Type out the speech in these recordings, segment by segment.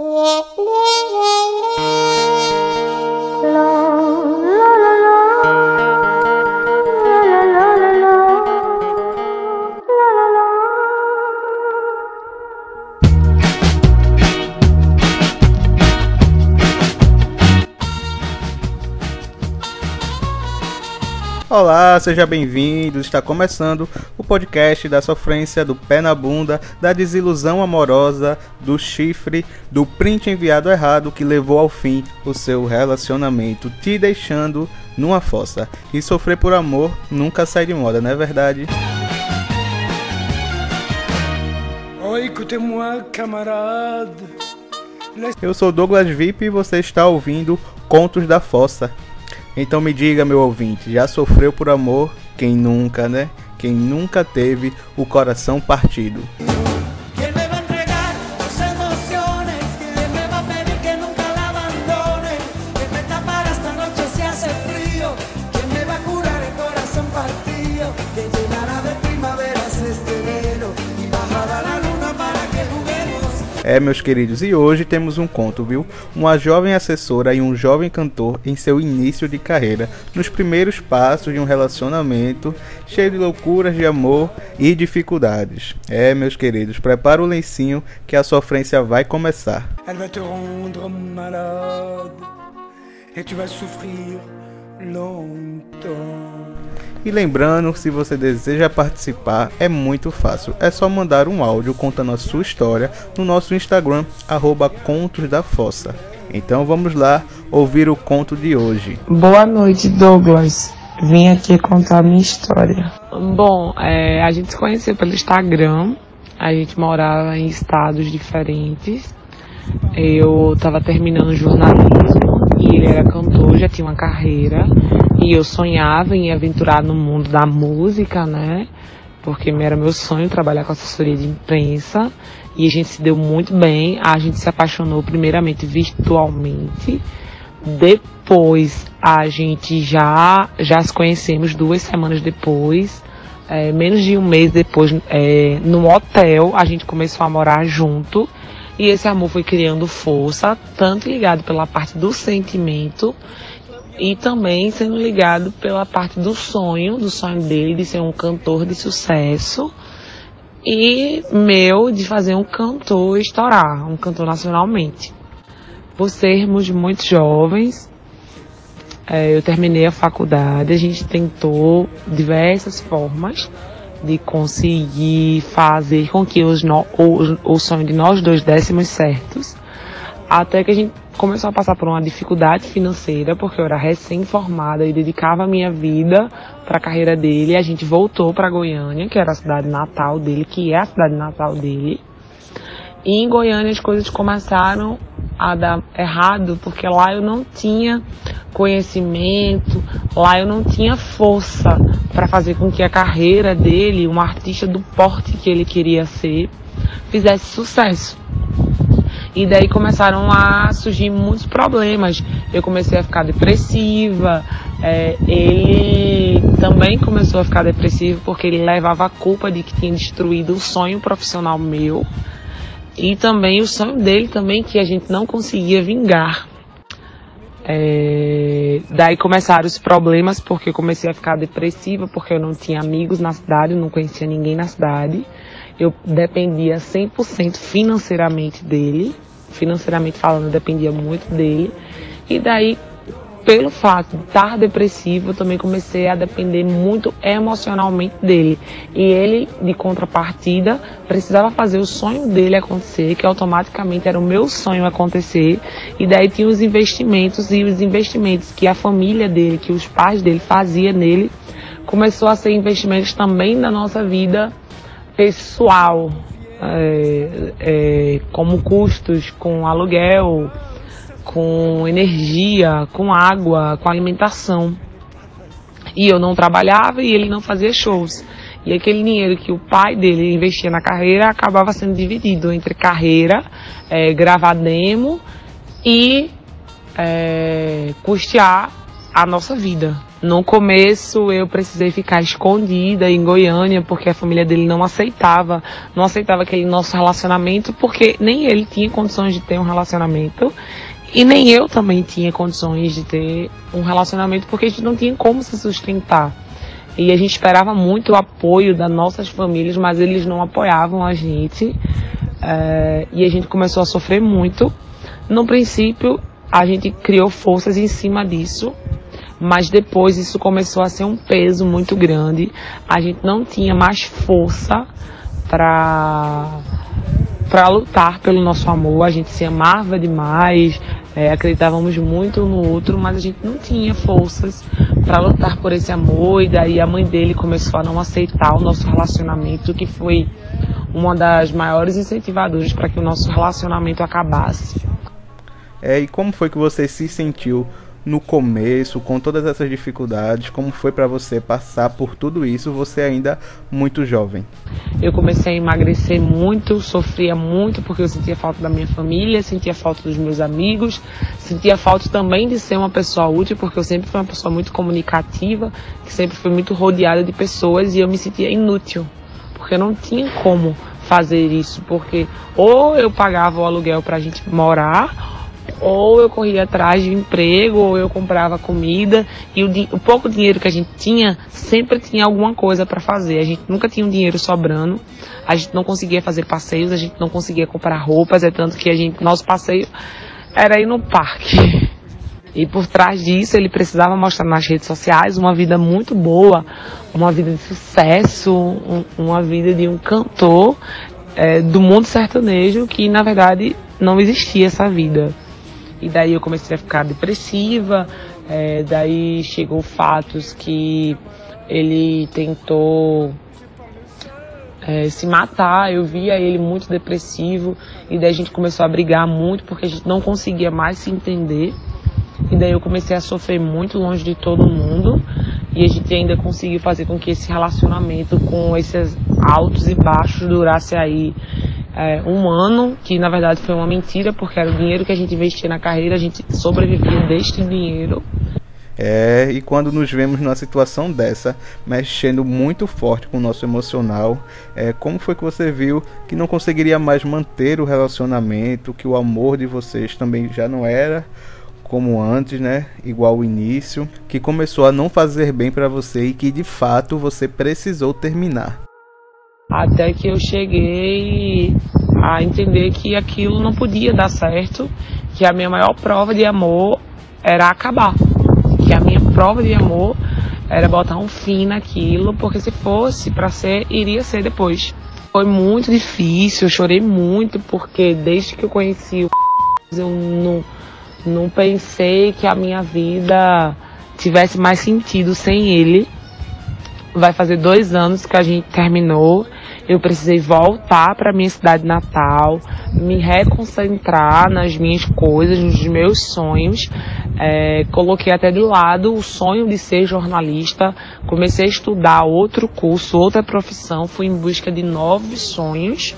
我。Olá, seja bem-vindo. Está começando o podcast da sofrência, do pé na bunda, da desilusão amorosa, do chifre, do print enviado errado que levou ao fim o seu relacionamento, te deixando numa fossa. E sofrer por amor nunca sai de moda, não é verdade? Eu sou Douglas Vip e você está ouvindo Contos da Fossa. Então me diga, meu ouvinte, já sofreu por amor? Quem nunca, né? Quem nunca teve o coração partido? É, meus queridos, e hoje temos um conto, viu? Uma jovem assessora e um jovem cantor em seu início de carreira, nos primeiros passos de um relacionamento cheio de loucuras de amor e dificuldades. É, meus queridos, prepara o lencinho que a sofrência vai começar. Elle va te rendre malade et tu vas souffrir longtemps. E lembrando, se você deseja participar, é muito fácil. É só mandar um áudio contando a sua história no nosso Instagram, arroba Contos da Fossa. Então vamos lá ouvir o conto de hoje. Boa noite, Douglas. Vim aqui contar a minha história. Bom, é, a gente se conheceu pelo Instagram. A gente morava em estados diferentes. Eu estava terminando jornalismo e ele era cantor, já tinha uma carreira. E eu sonhava em aventurar no mundo da música, né? Porque era meu sonho trabalhar com assessoria de imprensa. E a gente se deu muito bem. A gente se apaixonou primeiramente virtualmente. Depois a gente já, já se conhecemos duas semanas depois. É, menos de um mês depois, é, no hotel, a gente começou a morar junto. E esse amor foi criando força, tanto ligado pela parte do sentimento e também sendo ligado pela parte do sonho, do sonho dele de ser um cantor de sucesso e meu de fazer um cantor estourar, um cantor nacionalmente. Por sermos muito jovens, é, eu terminei a faculdade, a gente tentou diversas formas de conseguir fazer com que os no, o, o sonho de nós dois dessemos certos, até que a gente começou a passar por uma dificuldade financeira, porque eu era recém-formada e dedicava a minha vida para a carreira dele. A gente voltou para Goiânia, que era a cidade natal dele, que é a cidade natal dele. E em Goiânia as coisas começaram a dar errado, porque lá eu não tinha conhecimento, lá eu não tinha força para fazer com que a carreira dele, um artista do porte que ele queria ser, fizesse sucesso. E daí começaram a surgir muitos problemas. Eu comecei a ficar depressiva, é, ele também começou a ficar depressivo porque ele levava a culpa de que tinha destruído o sonho profissional meu e também o sonho dele também que a gente não conseguia vingar. É, daí começaram os problemas porque eu comecei a ficar depressiva porque eu não tinha amigos na cidade, eu não conhecia ninguém na cidade eu dependia 100% financeiramente dele, financeiramente falando, dependia muito dele. E daí, pelo fato de estar depressivo, eu também comecei a depender muito emocionalmente dele. E ele, de contrapartida, precisava fazer o sonho dele acontecer, que automaticamente era o meu sonho acontecer. E daí tinha os investimentos e os investimentos que a família dele, que os pais dele faziam nele, começou a ser investimentos também na nossa vida pessoal, é, é, como custos com aluguel, com energia, com água, com alimentação. E eu não trabalhava e ele não fazia shows. E aquele dinheiro que o pai dele investia na carreira acabava sendo dividido entre carreira, é, gravar demo e é, custear a nossa vida. No começo eu precisei ficar escondida em Goiânia porque a família dele não aceitava, não aceitava aquele nosso relacionamento porque nem ele tinha condições de ter um relacionamento e nem eu também tinha condições de ter um relacionamento porque a gente não tinha como se sustentar. E a gente esperava muito o apoio das nossas famílias, mas eles não apoiavam a gente. É, e a gente começou a sofrer muito. No princípio, a gente criou forças em cima disso mas depois isso começou a ser um peso muito grande. A gente não tinha mais força para para lutar pelo nosso amor. A gente se amava demais, é, acreditávamos muito no outro, mas a gente não tinha forças para lutar por esse amor. E daí a mãe dele começou a não aceitar o nosso relacionamento, que foi uma das maiores incentivadoras para que o nosso relacionamento acabasse. É, e como foi que você se sentiu no começo, com todas essas dificuldades, como foi para você passar por tudo isso, você ainda muito jovem? Eu comecei a emagrecer muito, sofria muito porque eu sentia falta da minha família, sentia falta dos meus amigos, sentia falta também de ser uma pessoa útil, porque eu sempre fui uma pessoa muito comunicativa, que sempre fui muito rodeada de pessoas e eu me sentia inútil, porque eu não tinha como fazer isso, porque ou eu pagava o aluguel para a gente morar, ou eu corria atrás de emprego, ou eu comprava comida, e o, o pouco dinheiro que a gente tinha, sempre tinha alguma coisa para fazer. A gente nunca tinha um dinheiro sobrando, a gente não conseguia fazer passeios, a gente não conseguia comprar roupas, é tanto que a gente, nosso passeio era ir no parque. E por trás disso, ele precisava mostrar nas redes sociais uma vida muito boa, uma vida de sucesso, um, uma vida de um cantor é, do mundo sertanejo que, na verdade, não existia essa vida. E daí eu comecei a ficar depressiva, é, daí chegou fatos que ele tentou é, se matar, eu via ele muito depressivo, e daí a gente começou a brigar muito porque a gente não conseguia mais se entender. E daí eu comecei a sofrer muito longe de todo mundo. E a gente ainda conseguiu fazer com que esse relacionamento com esses altos e baixos durasse aí é, um ano, que na verdade foi uma mentira, porque era o dinheiro que a gente investia na carreira, a gente sobrevivia deste dinheiro. É, e quando nos vemos numa situação dessa, mexendo muito forte com o nosso emocional, é, como foi que você viu que não conseguiria mais manter o relacionamento, que o amor de vocês também já não era como antes, né? Igual o início, que começou a não fazer bem para você e que de fato você precisou terminar. Até que eu cheguei a entender que aquilo não podia dar certo, que a minha maior prova de amor era acabar. Que a minha prova de amor era botar um fim naquilo, porque se fosse para ser, iria ser depois. Foi muito difícil, eu chorei muito, porque desde que eu conheci o eu não, não pensei que a minha vida tivesse mais sentido sem ele. Vai fazer dois anos que a gente terminou eu precisei voltar para minha cidade natal, me reconcentrar nas minhas coisas, nos meus sonhos. É, coloquei até de lado o sonho de ser jornalista, comecei a estudar outro curso, outra profissão, fui em busca de novos sonhos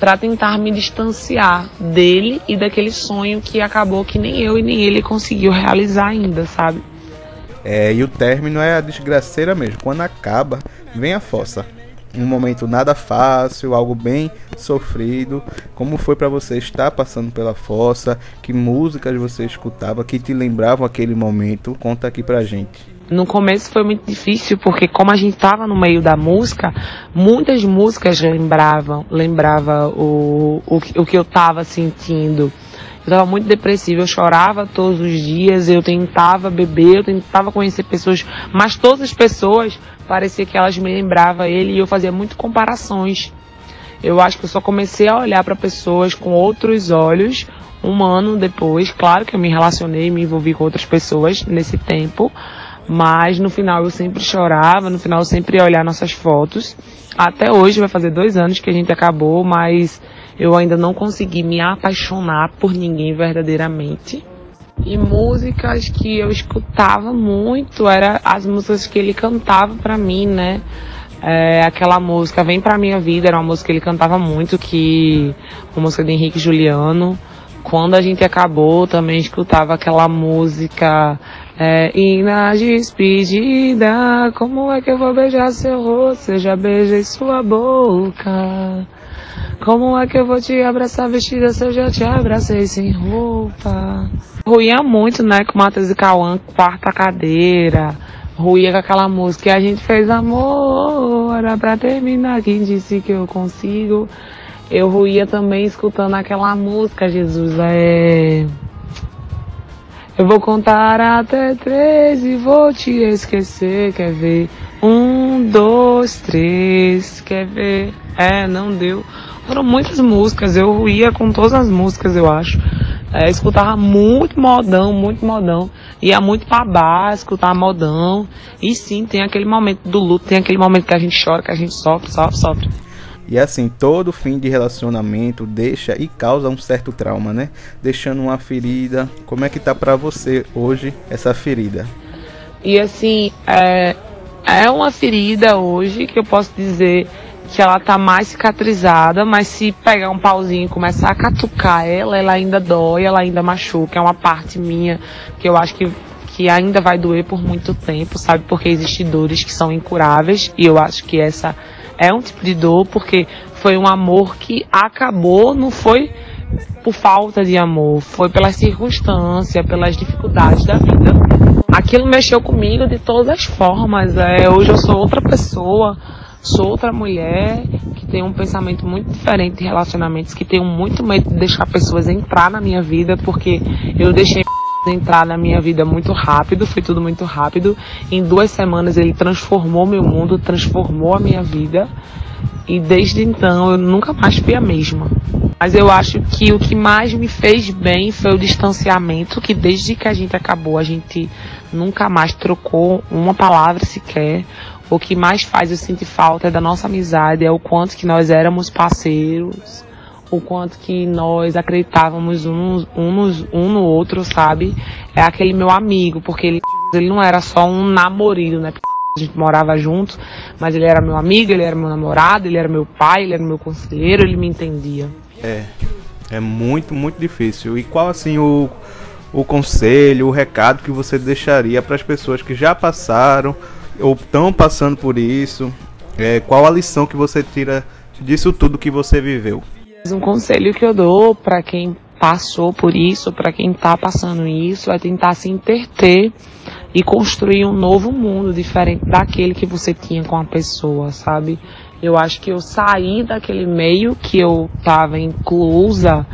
para tentar me distanciar dele e daquele sonho que acabou que nem eu e nem ele conseguiu realizar ainda, sabe? É, e o término é a desgraceira mesmo. Quando acaba, vem a fossa um momento nada fácil, algo bem sofrido. Como foi para você estar passando pela fossa? Que músicas você escutava que te lembravam aquele momento? Conta aqui pra gente. No começo foi muito difícil porque como a gente estava no meio da música, muitas músicas lembravam, lembrava o, o, o que eu estava sentindo. Eu estava muito depressiva, eu chorava todos os dias, eu tentava beber, eu tentava conhecer pessoas, mas todas as pessoas parecia que elas me lembravam ele e eu fazia muito comparações. Eu acho que eu só comecei a olhar para pessoas com outros olhos um ano depois. Claro que eu me relacionei, me envolvi com outras pessoas nesse tempo, mas no final eu sempre chorava, no final eu sempre ia olhar nossas fotos. Até hoje vai fazer dois anos que a gente acabou, mas eu ainda não consegui me apaixonar por ninguém verdadeiramente. E músicas que eu escutava muito era as músicas que ele cantava para mim, né? É, aquela música Vem Pra Minha Vida era uma música que ele cantava muito, que uma música de Henrique Juliano. Quando a gente acabou, também escutava aquela música É, e na despedida, como é que eu vou beijar seu rosto? Eu já beijei sua boca. Como é que eu vou te abraçar vestida se eu já te abracei sem roupa? Ruía muito, né, com Matheus e Cauã, quarta cadeira. Ruía com aquela música. E a gente fez amor, era pra terminar. Quem disse que eu consigo? Eu ruía também escutando aquela música, Jesus. É. Eu vou contar até três e vou te esquecer. Quer ver? Um, dois, três. Quer ver? É, não deu. Foram muitas músicas, eu ia com todas as músicas, eu acho. É, escutava muito modão, muito modão. Ia muito pra bar, escutava modão. E sim, tem aquele momento do luto, tem aquele momento que a gente chora, que a gente sofre, sofre, sofre. E assim, todo fim de relacionamento deixa e causa um certo trauma, né? Deixando uma ferida. Como é que tá pra você hoje essa ferida? E assim, é, é uma ferida hoje que eu posso dizer que ela tá mais cicatrizada, mas se pegar um pauzinho e começar a catucar ela, ela ainda dói, ela ainda machuca. É uma parte minha que eu acho que, que ainda vai doer por muito tempo, sabe? Porque existem dores que são incuráveis e eu acho que essa é um tipo de dor porque foi um amor que acabou, não foi por falta de amor, foi pelas circunstâncias, pelas dificuldades da vida. Aquilo mexeu comigo de todas as formas. É, hoje eu sou outra pessoa Sou outra mulher que tem um pensamento muito diferente de relacionamentos, que tenho muito medo de deixar pessoas entrar na minha vida, porque eu deixei entrar na minha vida muito rápido, foi tudo muito rápido. Em duas semanas ele transformou meu mundo, transformou a minha vida. E desde então eu nunca mais fui a mesma. Mas eu acho que o que mais me fez bem foi o distanciamento, que desde que a gente acabou, a gente nunca mais trocou uma palavra sequer. O que mais faz eu sentir falta da nossa amizade, é o quanto que nós éramos parceiros, o quanto que nós acreditávamos um, no outro, sabe? É aquele meu amigo, porque ele, ele não era só um namorado, né? A gente morava junto, mas ele era meu amigo, ele era meu namorado, ele era meu pai, ele era meu conselheiro, ele me entendia. É, é muito, muito difícil. E qual assim o, o conselho, o recado que você deixaria para as pessoas que já passaram ou estão passando por isso? É, qual a lição que você tira disso tudo que você viveu? Um conselho que eu dou para quem passou por isso, para quem está passando isso, é tentar se interter e construir um novo mundo diferente daquele que você tinha com a pessoa, sabe? Eu acho que eu saí daquele meio que eu estava inclusa,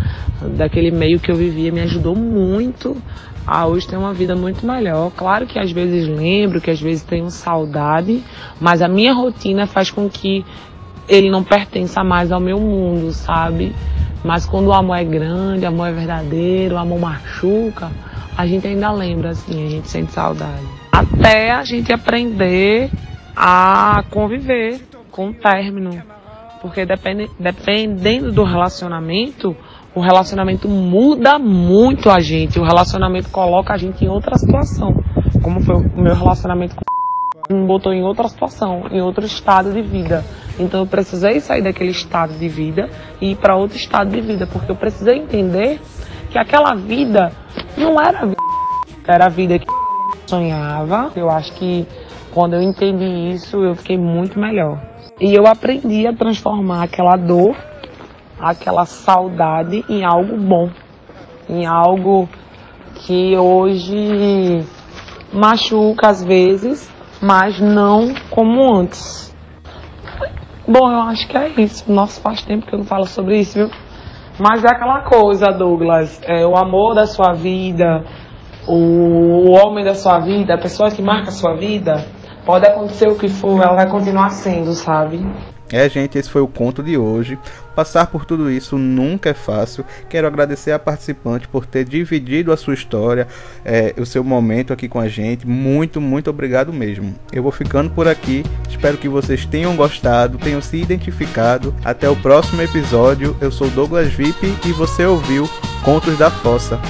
daquele meio que eu vivia, me ajudou muito a hoje ter uma vida muito melhor. Claro que às vezes lembro, que às vezes tenho saudade, mas a minha rotina faz com que ele não pertença mais ao meu mundo, sabe? Mas quando o amor é grande, o amor é verdadeiro, o amor machuca, a gente ainda lembra, assim, a gente sente saudade. Até a gente aprender a conviver com o término. Porque depende, dependendo do relacionamento, o relacionamento muda muito a gente. O relacionamento coloca a gente em outra situação. Como foi o meu relacionamento com me botou em outra situação, em outro estado de vida. Então eu precisei sair daquele estado de vida e ir para outro estado de vida, porque eu precisei entender que aquela vida não era a vida, era a vida que sonhava. Eu acho que quando eu entendi isso, eu fiquei muito melhor. E eu aprendi a transformar aquela dor aquela saudade em algo bom, em algo que hoje machuca às vezes, mas não como antes. Bom, eu acho que é isso. Nossa, faz tempo que eu não falo sobre isso, viu? Mas é aquela coisa, Douglas, é o amor da sua vida, o homem da sua vida, a pessoa que marca a sua vida, pode acontecer o que for, ela vai continuar sendo, sabe? É, gente, esse foi o conto de hoje. Passar por tudo isso nunca é fácil. Quero agradecer a participante por ter dividido a sua história, é, o seu momento aqui com a gente. Muito, muito obrigado mesmo. Eu vou ficando por aqui. Espero que vocês tenham gostado, tenham se identificado. Até o próximo episódio. Eu sou Douglas VIP e você ouviu Contos da Fossa.